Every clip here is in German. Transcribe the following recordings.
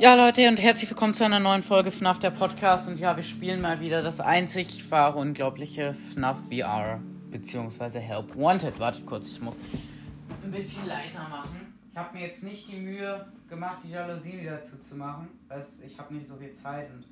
Ja, Leute, und herzlich willkommen zu einer neuen Folge FNAF der Podcast. Und ja, wir spielen mal wieder das einzig wahre, unglaubliche FNAF VR, beziehungsweise Help Wanted. Wartet kurz, ich muss ein bisschen leiser machen. Ich habe mir jetzt nicht die Mühe gemacht, die Jalousien wieder zuzumachen. Ich habe nicht so viel Zeit und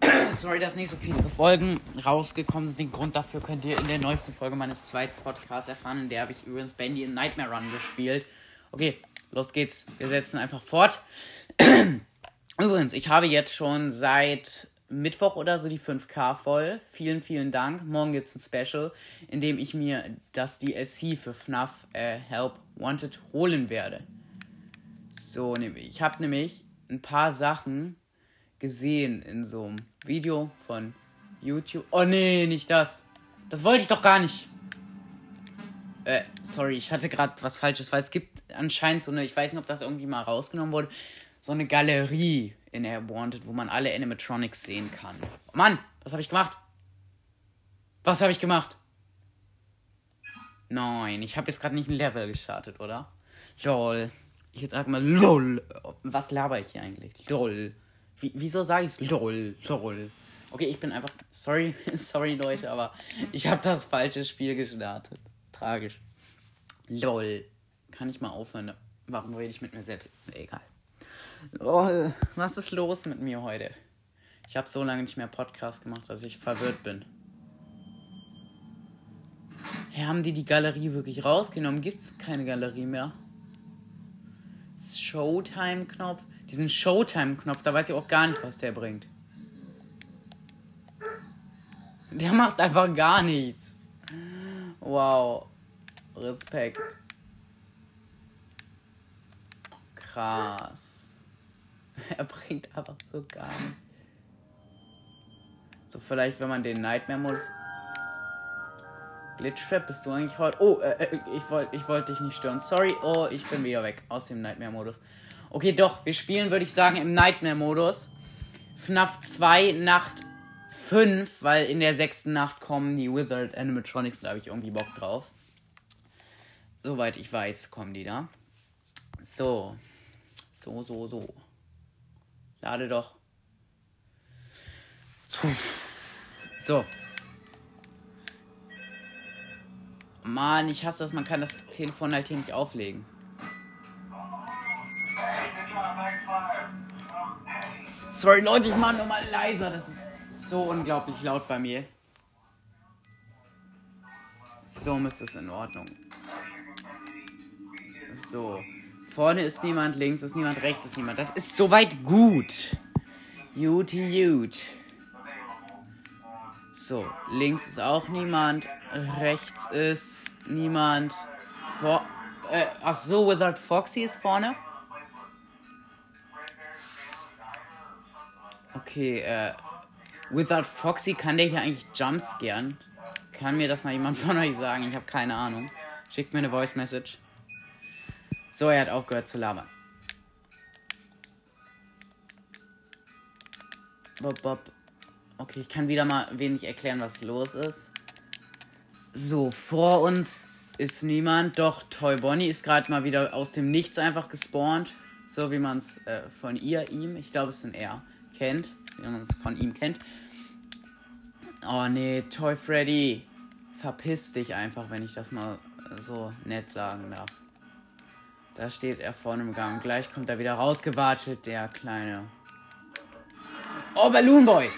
sorry, dass nicht so viele Folgen rausgekommen sind. Den Grund dafür könnt ihr in der neuesten Folge meines zweiten Podcasts erfahren. In der habe ich übrigens Bandy in Nightmare Run gespielt. Okay, los geht's. Wir setzen einfach fort. Übrigens, ich habe jetzt schon seit Mittwoch oder so die 5K voll. Vielen, vielen Dank. Morgen gibt es ein Special, in dem ich mir das DLC für FNAF äh, Help Wanted holen werde. So, ich habe nämlich ein paar Sachen gesehen in so einem Video von YouTube. Oh nee, nicht das. Das wollte ich doch gar nicht. Äh, sorry, ich hatte gerade was Falsches, weil es gibt anscheinend so eine, ich weiß nicht, ob das irgendwie mal rausgenommen wurde, so eine Galerie in Air Wanted, wo man alle Animatronics sehen kann. Oh Mann, was habe ich gemacht? Was habe ich gemacht? Nein, ich habe jetzt gerade nicht ein Level gestartet, oder? Lol. Ich jetzt sag mal LOL. Was laber ich hier eigentlich? LOL. Wie, wieso sage ich es? LOL. LOL. Okay, ich bin einfach. Sorry, sorry Leute, aber ich habe das falsche Spiel gestartet. Tragisch. LOL. Kann ich mal aufhören? Warum rede ich mit mir selbst? Egal. Oh, was ist los mit mir heute? Ich habe so lange nicht mehr Podcast gemacht, dass ich verwirrt bin. Hey, haben die die Galerie wirklich rausgenommen? Gibt es keine Galerie mehr? Showtime-Knopf. Diesen Showtime-Knopf, da weiß ich auch gar nicht, was der bringt. Der macht einfach gar nichts. Wow. Respekt. Krass. er bringt einfach so gar nicht. So, vielleicht, wenn man den Nightmare-Modus. Glitchtrap, bist du eigentlich heute. Oh, äh, äh ich wollte ich wollt dich nicht stören. Sorry. Oh, ich bin wieder weg aus dem Nightmare-Modus. Okay, doch, wir spielen, würde ich sagen, im Nightmare-Modus. FNAF 2 Nacht 5, weil in der sechsten Nacht kommen die Withered Animatronics, da habe ich irgendwie Bock drauf. Soweit ich weiß, kommen die da. So. So, so, so. Lade doch. So. Mann, ich hasse das, man kann das Telefon halt hier nicht auflegen. Sorry Leute, ich mach nur mal leiser, das ist so unglaublich laut bei mir. So müsste es in Ordnung. So. Vorne ist niemand, links ist niemand, rechts ist niemand. Das ist soweit gut. Gut. So, links ist auch niemand, rechts ist niemand. Vor äh, ach so, Without Foxy ist vorne. Okay, äh, Without Foxy kann der hier eigentlich jumpscaren? Kann mir das mal jemand von euch sagen? Ich habe keine Ahnung. Schickt mir eine Voice Message. So, er hat aufgehört zu labern. Bob, Bob. Okay, ich kann wieder mal wenig erklären, was los ist. So, vor uns ist niemand. Doch, Toy Bonnie ist gerade mal wieder aus dem Nichts einfach gespawnt. So wie man es äh, von ihr, ihm, ich glaube es ist er, kennt. Wie man es von ihm kennt. Oh nee, Toy Freddy. Verpiss dich einfach, wenn ich das mal so nett sagen darf. Da steht er vorne im Gang. Gleich kommt er wieder rausgewatschelt, der kleine. Oh, Balloon Boy!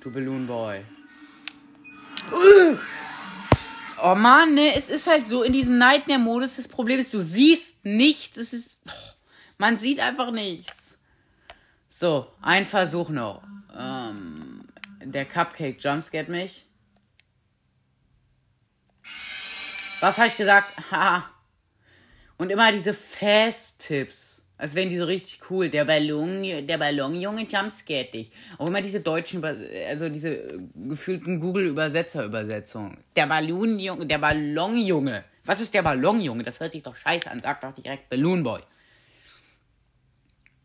Du Balloon Boy. Uh! Oh Mann, ne, es ist halt so in diesem Nightmare-Modus. Das Problem ist, du siehst nichts. Es ist. Oh, man sieht einfach nichts. So, ein Versuch noch. Ähm, der Cupcake jumpscared mich. Was habe ich gesagt? Haha. Und immer diese Fast-Tipps. Als wären die so richtig cool. Der Ballon, der Ballonjunge jumpscared dich. Auch immer diese deutschen, also diese gefühlten Google-Übersetzer-Übersetzungen. Der Ballonjunge, der Ballonjunge. Was ist der Ballonjunge? Das hört sich doch scheiße an. Sag doch direkt Balloon Boy.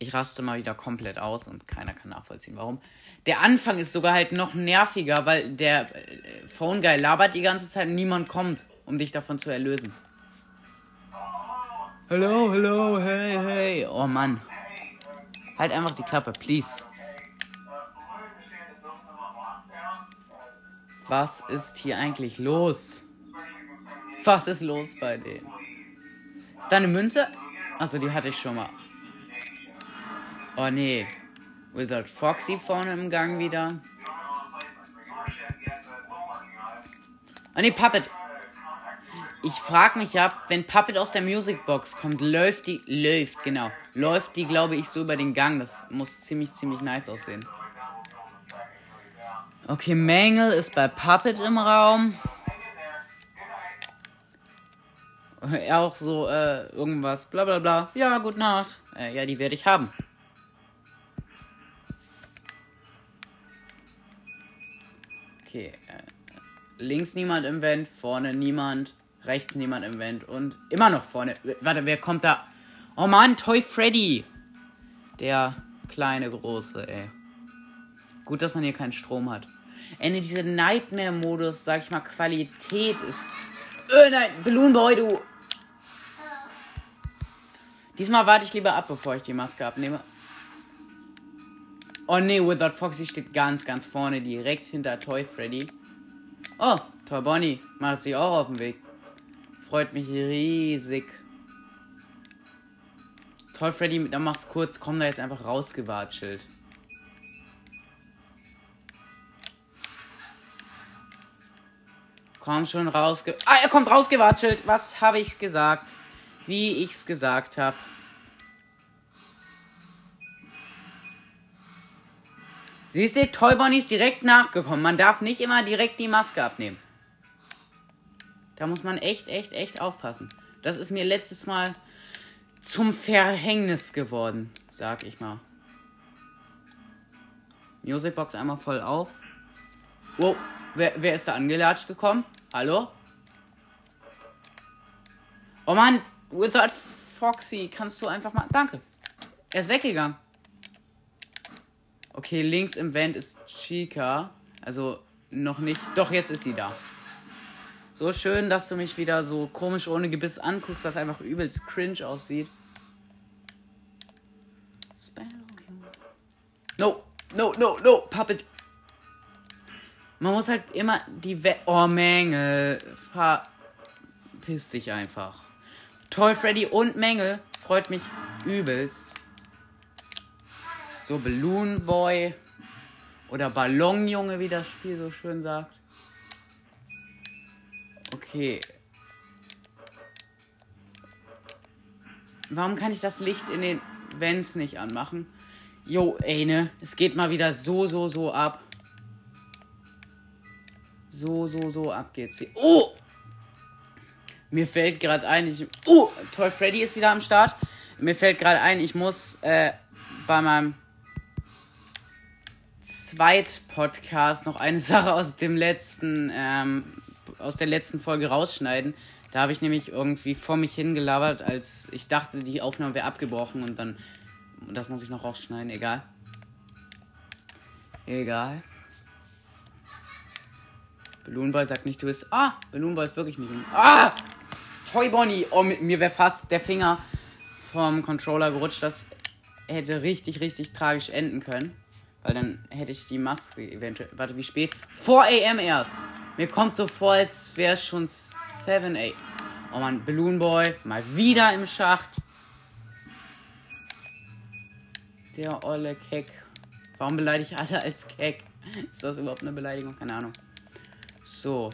Ich raste mal wieder komplett aus und keiner kann nachvollziehen, warum. Der Anfang ist sogar halt noch nerviger, weil der äh, Phone Guy labert die ganze Zeit und niemand kommt, um dich davon zu erlösen. Hallo, hallo, hey, hey. Oh Mann. Halt einfach die Klappe, please. Was ist hier eigentlich los? Was ist los bei denen? Ist da eine Münze? Achso, die hatte ich schon mal. Oh nee. Wizard Foxy vorne im Gang wieder. Oh nee, Puppet. Ich frag mich ab, wenn Puppet aus der Musicbox kommt, läuft die, läuft, genau, läuft die, glaube ich, so über den Gang. Das muss ziemlich, ziemlich nice aussehen. Okay, Mangel ist bei Puppet im Raum. Auch so, äh, irgendwas, bla bla bla. Ja, gute Nacht. Äh, ja, die werde ich haben. Okay, äh, links niemand im Vent, vorne niemand, rechts niemand im Vent und immer noch vorne. Warte, wer kommt da? Oh Mann, Toy Freddy. Der kleine große, ey. Gut, dass man hier keinen Strom hat. Ende dieser Nightmare-Modus, sag ich mal, Qualität ist. Äh, nein, Balloon Boy, du. Diesmal warte ich lieber ab, bevor ich die Maske abnehme. Oh nee, Without Foxy steht ganz, ganz vorne, direkt hinter Toy Freddy. Oh, Toy Bonnie macht sich auch auf den Weg. Freut mich riesig. Toy Freddy, dann mach's kurz, komm da jetzt einfach rausgewatschelt. Komm schon rausge... Ah, er kommt rausgewatschelt. Was habe ich gesagt? Wie ich's gesagt habe. Siehst du, Toy Bonnie ist direkt nachgekommen. Man darf nicht immer direkt die Maske abnehmen. Da muss man echt, echt, echt aufpassen. Das ist mir letztes Mal zum Verhängnis geworden, sag ich mal. Musicbox einmal voll auf. Wow, wer, wer ist da angelatscht gekommen? Hallo? Oh Mann, Without Foxy, kannst du einfach mal. Danke. Er ist weggegangen. Okay, links im Vent ist Chica. Also noch nicht. Doch, jetzt ist sie da. So schön, dass du mich wieder so komisch ohne Gebiss anguckst, was einfach übelst cringe aussieht. No, no, no, no, Puppet. Man muss halt immer die We Oh, Mängel. Verpiss dich einfach. Toy Freddy und Mängel freut mich übelst. So Balloon Boy oder Ballonjunge, wie das Spiel so schön sagt. Okay. Warum kann ich das Licht in den Vents nicht anmachen? Jo, ey, ne? Es geht mal wieder so, so, so ab. So, so, so ab geht's hier. Oh! Mir fällt gerade ein, ich. Oh! Toy Freddy ist wieder am Start. Mir fällt gerade ein, ich muss äh, bei meinem Zweit-Podcast noch eine Sache aus dem letzten, ähm, aus der letzten Folge rausschneiden. Da habe ich nämlich irgendwie vor mich hingelabert, als ich dachte, die Aufnahme wäre abgebrochen und dann. Das muss ich noch rausschneiden, egal. Egal. Balloon Boy sagt nicht, du bist. Ah! Balloon Boy ist wirklich nicht. Ah! Toy Bonnie! Oh, mir wäre fast der Finger vom Controller gerutscht. Das hätte richtig, richtig tragisch enden können. Weil dann hätte ich die Maske eventuell. Warte, wie spät? 4 am erst. Mir kommt so vor, als wäre es schon 7 am. Oh man, Balloon Boy. Mal wieder im Schacht. Der olle Keck. Warum beleidige ich alle als Keck? Ist das überhaupt eine Beleidigung? Keine Ahnung. So.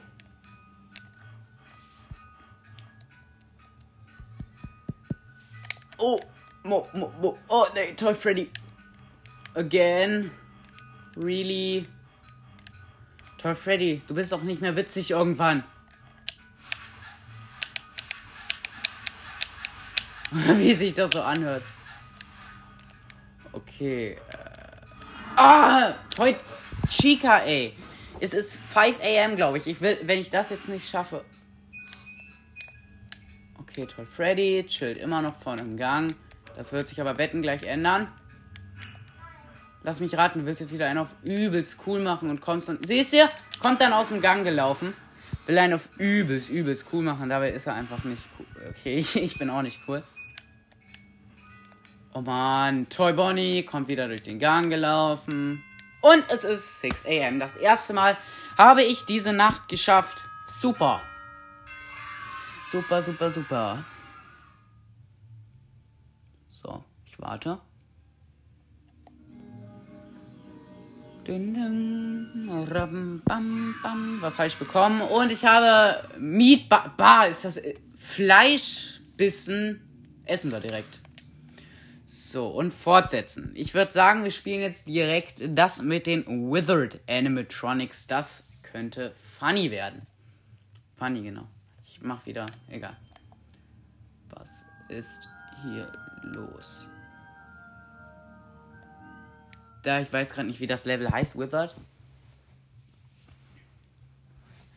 Oh, mo, mo, mo. Oh, nee, Toy Freddy. Again. Really? Toy Freddy, du bist doch nicht mehr witzig irgendwann. Wie sich das so anhört. Okay. Äh. Ah! Toy Chica, ey. Es ist 5 am, glaube ich. Ich will, wenn ich das jetzt nicht schaffe. Okay, Toy Freddy chillt immer noch vorne im Gang. Das wird sich aber wetten gleich ändern. Lass mich raten, du willst jetzt wieder einen auf übelst cool machen und kommst dann. Siehst du? Kommt dann aus dem Gang gelaufen. Will einen auf übelst, übelst cool machen. Dabei ist er einfach nicht cool. Okay, ich, bin auch nicht cool. Oh man, Toy Bonnie kommt wieder durch den Gang gelaufen. Und es ist 6 am. Das erste Mal habe ich diese Nacht geschafft. Super. Super, super, super. So, ich warte. Was habe ich bekommen? Und ich habe Meat Bar, ist das äh, Fleischbissen. Essen wir direkt. So, und fortsetzen. Ich würde sagen, wir spielen jetzt direkt das mit den Withered Animatronics. Das könnte funny werden. Funny, genau. Ich mach wieder. Egal. Was ist hier los? Da, ich weiß gerade nicht, wie das Level heißt, Withered.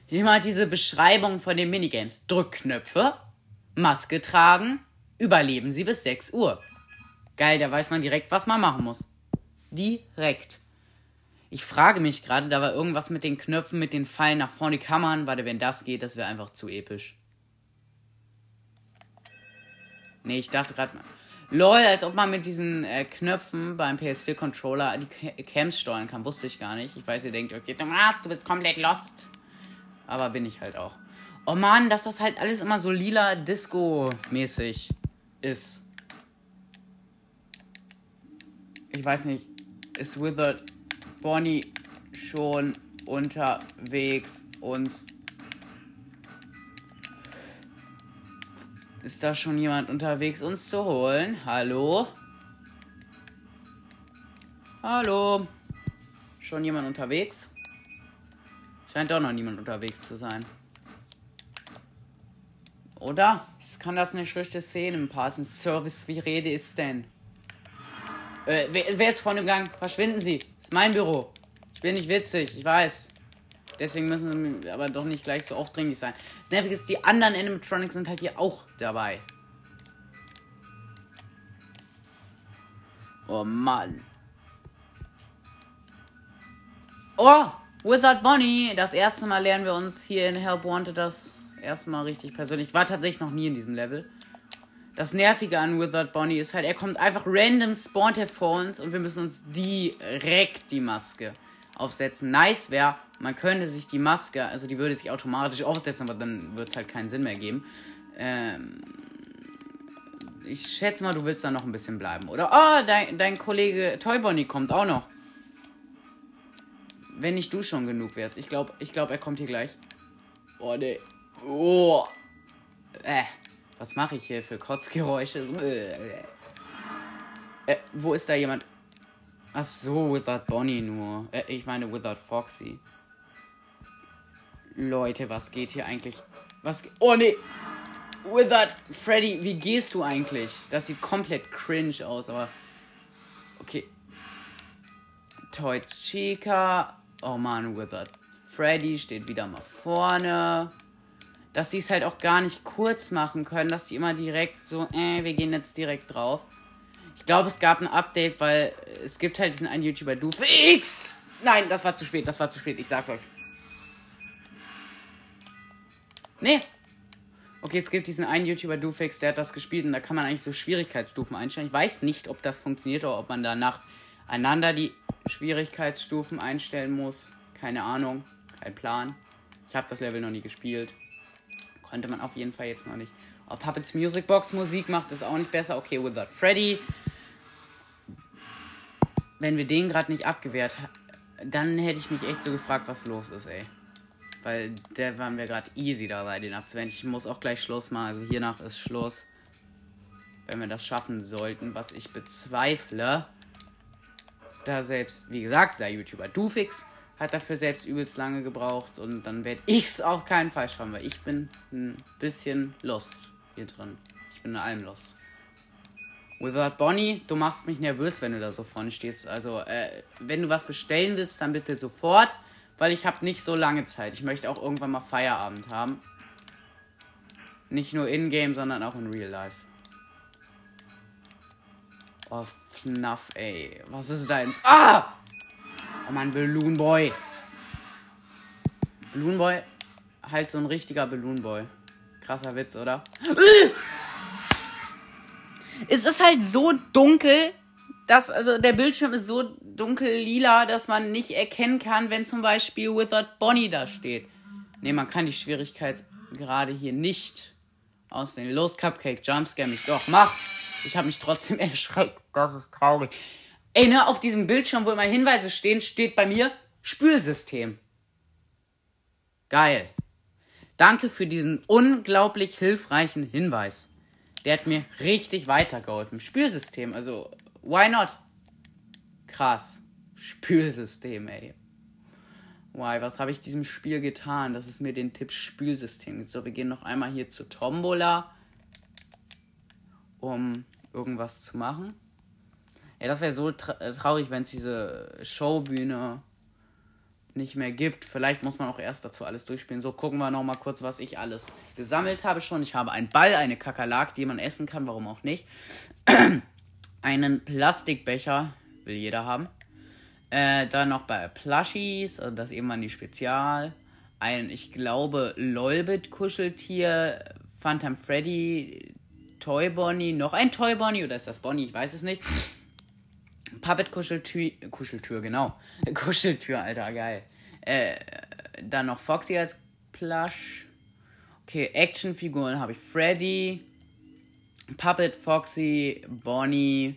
Hier mal diese Beschreibung von den Minigames. Drückknöpfe, Maske tragen, überleben sie bis 6 Uhr. Geil, da weiß man direkt, was man machen muss. Direkt. Ich frage mich gerade, da war irgendwas mit den Knöpfen, mit den Pfeilen nach vorne, Kammern. Warte, wenn das geht, das wäre einfach zu episch. Nee, ich dachte gerade mal. Lol, als ob man mit diesen äh, Knöpfen beim PS4-Controller die Cams steuern kann. Wusste ich gar nicht. Ich weiß, ihr denkt, okay, Thomas, du bist komplett lost. Aber bin ich halt auch. Oh Mann, dass das halt alles immer so lila Disco-mäßig ist. Ich weiß nicht. Ist Withered Bonnie schon unterwegs uns Ist da schon jemand unterwegs, uns zu holen? Hallo? Hallo? Schon jemand unterwegs? Scheint doch noch niemand unterwegs zu sein. Oder? Ich kann das nicht richtig sehen im Passen. Service, wie rede ist denn? Äh, wer, wer ist vorne im Gang? Verschwinden Sie. Das ist mein Büro. Ich bin nicht witzig, ich weiß. Deswegen müssen wir aber doch nicht gleich so aufdringlich sein. Das Nervige ist, die anderen Animatronics sind halt hier auch dabei. Oh Mann. Oh, Wizard Bonnie. Das erste Mal lernen wir uns hier in Help Wanted das erste Mal richtig persönlich. Ich war tatsächlich noch nie in diesem Level. Das Nervige an Wizard Bonnie ist halt, er kommt einfach random, spawnt er vor uns und wir müssen uns direkt die Maske aufsetzen. Nice wäre, man könnte sich die Maske, also die würde sich automatisch aufsetzen, aber dann wird es halt keinen Sinn mehr geben. Ähm, ich schätze mal, du willst da noch ein bisschen bleiben, oder? Oh, dein, dein Kollege Toy Bonnie kommt auch noch. Wenn nicht du schon genug wärst. Ich glaube, ich glaub, er kommt hier gleich. Oh, ne. Oh. Äh. Was mache ich hier für Kotzgeräusche? Äh, äh, wo ist da jemand? Ach so, Without Bonnie nur. Äh, ich meine Without Foxy. Leute, was geht hier eigentlich? Was? Oh nee! Without Freddy, wie gehst du eigentlich? Das sieht komplett cringe aus, aber. Okay. Toy Chica. Oh man, Without Freddy steht wieder mal vorne. Dass die es halt auch gar nicht kurz machen können, dass die immer direkt so, äh, wir gehen jetzt direkt drauf. Ich glaube, es gab ein Update, weil es gibt halt diesen einen YouTuber, du X. Nein, das war zu spät, das war zu spät, ich sag's euch. Nee. Okay, es gibt diesen einen YouTuber, Dufix, der hat das gespielt und da kann man eigentlich so Schwierigkeitsstufen einstellen. Ich weiß nicht, ob das funktioniert oder ob man danach einander die Schwierigkeitsstufen einstellen muss. Keine Ahnung, kein Plan. Ich habe das Level noch nie gespielt. Konnte man auf jeden Fall jetzt noch nicht. Oh, Puppets Music Box Musik macht es auch nicht besser. Okay, Without Freddy wenn wir den gerade nicht abgewehrt dann hätte ich mich echt so gefragt, was los ist, ey. Weil der waren wir gerade easy dabei, den abzuwehren. Ich muss auch gleich Schluss machen. Also hiernach ist Schluss. Wenn wir das schaffen sollten, was ich bezweifle. Da selbst, wie gesagt, der YouTuber Dufix hat dafür selbst übelst lange gebraucht. Und dann werde ich es auf keinen Fall schaffen, weil ich bin ein bisschen lost hier drin. Ich bin in allem lost. Without Bonnie, du machst mich nervös, wenn du da so vorne stehst. Also, äh, wenn du was bestellen willst, dann bitte sofort, weil ich habe nicht so lange Zeit. Ich möchte auch irgendwann mal Feierabend haben. Nicht nur in-game, sondern auch in real life. Oh, FNAF, ey. Was ist dein... Ah! Oh Mann, Balloon Boy. Balloon Boy, halt so ein richtiger Balloon Boy. Krasser Witz, oder? Es ist halt so dunkel, dass, also der Bildschirm ist so dunkel lila, dass man nicht erkennen kann, wenn zum Beispiel Withered Bonnie da steht. Ne, man kann die Schwierigkeit gerade hier nicht auswählen. Los, Cupcake, Jumpscare mich doch, mach! Ich habe mich trotzdem erschreckt. Das ist traurig. Ey, ne, auf diesem Bildschirm, wo immer Hinweise stehen, steht bei mir Spülsystem. Geil. Danke für diesen unglaublich hilfreichen Hinweis. Der hat mir richtig weitergeholfen. Spülsystem, also, why not? Krass. Spülsystem, ey. Why, was habe ich diesem Spiel getan, dass es mir den Tipp Spülsystem gibt? So, wir gehen noch einmal hier zu Tombola, um irgendwas zu machen. Ja, das wäre so tra traurig, wenn es diese Showbühne nicht mehr gibt. Vielleicht muss man auch erst dazu alles durchspielen. So, gucken wir noch mal kurz, was ich alles gesammelt habe schon. Ich habe einen Ball, eine Kakerlak, die man essen kann, warum auch nicht. einen Plastikbecher, will jeder haben. Äh, dann noch bei Plushies, also das eben mal die Spezial. Ein, ich glaube, Lolbit-Kuscheltier, Phantom Freddy, Toy Bonnie, noch ein Toy Bonnie oder ist das Bonnie? Ich weiß es nicht. Puppet-Kuscheltür, Kuscheltür, genau. Kuscheltür, Alter, geil. Äh, dann noch Foxy als Plush. Okay, Actionfiguren habe ich Freddy, Puppet, Foxy, Bonnie.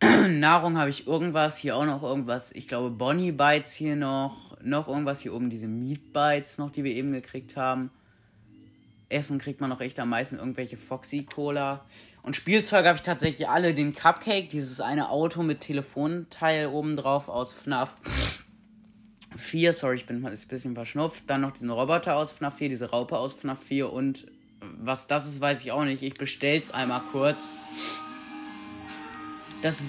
Nahrung habe ich irgendwas, hier auch noch irgendwas. Ich glaube Bonnie Bites hier noch. Noch irgendwas hier oben, diese Meat Bites noch, die wir eben gekriegt haben. Essen kriegt man noch echt am meisten irgendwelche Foxy Cola. Und Spielzeug habe ich tatsächlich alle. Den Cupcake, dieses eine Auto mit Telefonteil oben drauf aus FNAF 4. Sorry, ich bin mal ein bisschen verschnupft. Dann noch diesen Roboter aus FNAF 4, diese Raupe aus FNAF 4. Und was das ist, weiß ich auch nicht. Ich bestell's einmal kurz. Das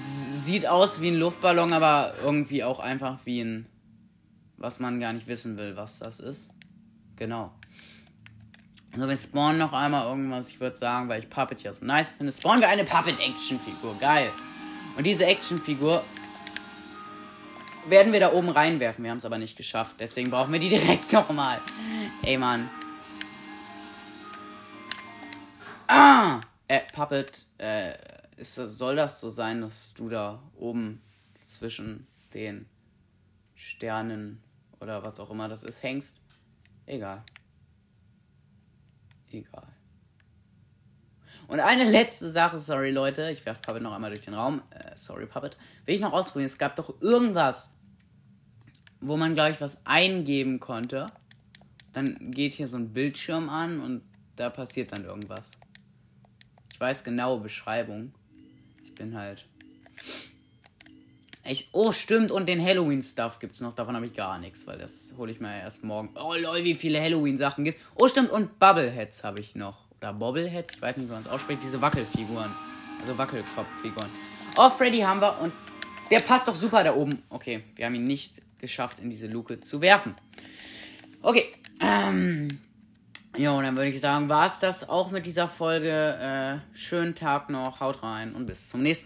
sieht aus wie ein Luftballon, aber irgendwie auch einfach wie ein. Was man gar nicht wissen will, was das ist. Genau. Also wir spawnen noch einmal irgendwas. Ich würde sagen, weil ich Puppet ja so nice finde, spawnen wir eine Puppet-Action-Figur. Geil. Und diese Action-Figur werden wir da oben reinwerfen. Wir haben es aber nicht geschafft. Deswegen brauchen wir die direkt nochmal. Ey, Mann. Ah! Äh, Puppet, äh, ist, soll das so sein, dass du da oben zwischen den Sternen oder was auch immer das ist, hängst? Egal. Egal. Und eine letzte Sache, sorry Leute, ich werfe Puppet noch einmal durch den Raum. Äh, sorry Puppet. Will ich noch ausprobieren. Es gab doch irgendwas, wo man gleich was eingeben konnte. Dann geht hier so ein Bildschirm an und da passiert dann irgendwas. Ich weiß genaue Beschreibung. Ich bin halt. Ich, oh, stimmt, und den Halloween-Stuff gibt's noch. Davon habe ich gar nichts, weil das hole ich mir erst morgen. Oh lol, wie viele Halloween-Sachen gibt. Oh, stimmt, und Bubbleheads habe ich noch. Oder Bobbleheads, ich weiß nicht, wie man es ausspricht. Diese Wackelfiguren. Also Wackelkopffiguren. Oh, Freddy haben wir und der passt doch super da oben. Okay, wir haben ihn nicht geschafft, in diese Luke zu werfen. Okay, ähm. Jo, dann würde ich sagen, war es das auch mit dieser Folge. Äh, schönen Tag noch, haut rein und bis zum nächsten Mal.